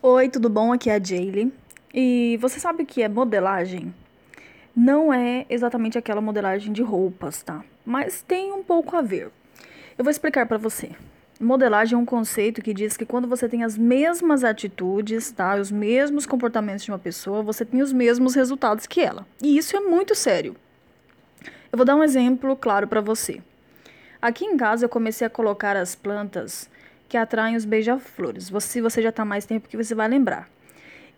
Oi, tudo bom? Aqui é a Jaylee. E você sabe o que é modelagem? Não é exatamente aquela modelagem de roupas, tá? Mas tem um pouco a ver. Eu vou explicar para você. Modelagem é um conceito que diz que quando você tem as mesmas atitudes, tá? Os mesmos comportamentos de uma pessoa, você tem os mesmos resultados que ela. E isso é muito sério. Eu vou dar um exemplo claro para você. Aqui em casa eu comecei a colocar as plantas que atraem os beija-flores. Se você já está mais tempo que você vai lembrar.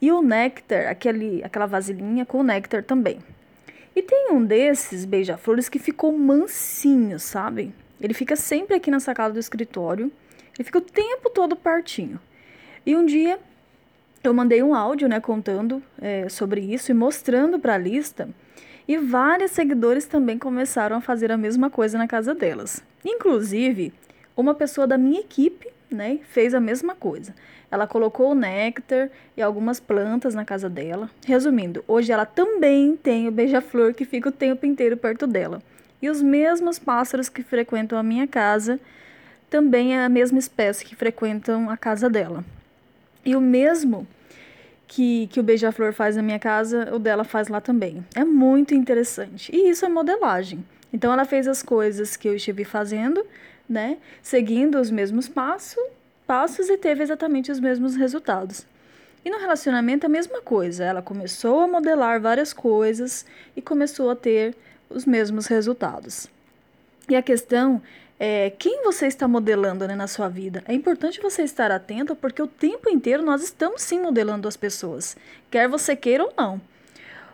E o néctar, aquele, aquela vasilhinha com o néctar também. E tem um desses beija-flores que ficou mansinho, sabe? Ele fica sempre aqui na sacada do escritório. Ele fica o tempo todo partinho. E um dia eu mandei um áudio, né, contando é, sobre isso e mostrando para a lista. E vários seguidores também começaram a fazer a mesma coisa na casa delas. Inclusive, uma pessoa da minha equipe né, fez a mesma coisa. Ela colocou o néctar e algumas plantas na casa dela. Resumindo, hoje ela também tem o beija-flor que fica o tempo inteiro perto dela. E os mesmos pássaros que frequentam a minha casa também é a mesma espécie que frequentam a casa dela. E o mesmo que, que o beija-flor faz na minha casa, o dela faz lá também. É muito interessante. E isso é modelagem. Então ela fez as coisas que eu estive fazendo, né? Seguindo os mesmos passos, passos e teve exatamente os mesmos resultados. E no relacionamento a mesma coisa. Ela começou a modelar várias coisas e começou a ter os mesmos resultados. E a questão é quem você está modelando né, na sua vida. É importante você estar atento porque o tempo inteiro nós estamos sim modelando as pessoas, quer você queira ou não.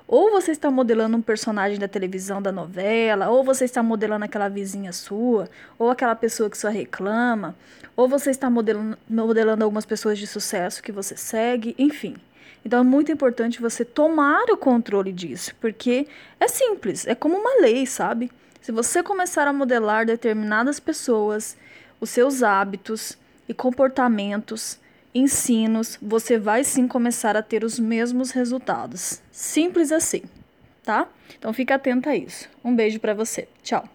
Ou você está modelando um personagem da televisão, da novela, ou você está modelando aquela vizinha sua, ou aquela pessoa que só reclama, ou você está modelando, modelando algumas pessoas de sucesso que você segue, enfim. Então é muito importante você tomar o controle disso, porque é simples, é como uma lei, sabe? Se você começar a modelar determinadas pessoas, os seus hábitos e comportamentos, ensinos, você vai sim começar a ter os mesmos resultados. Simples assim, tá? Então fica atenta a isso. Um beijo para você. Tchau.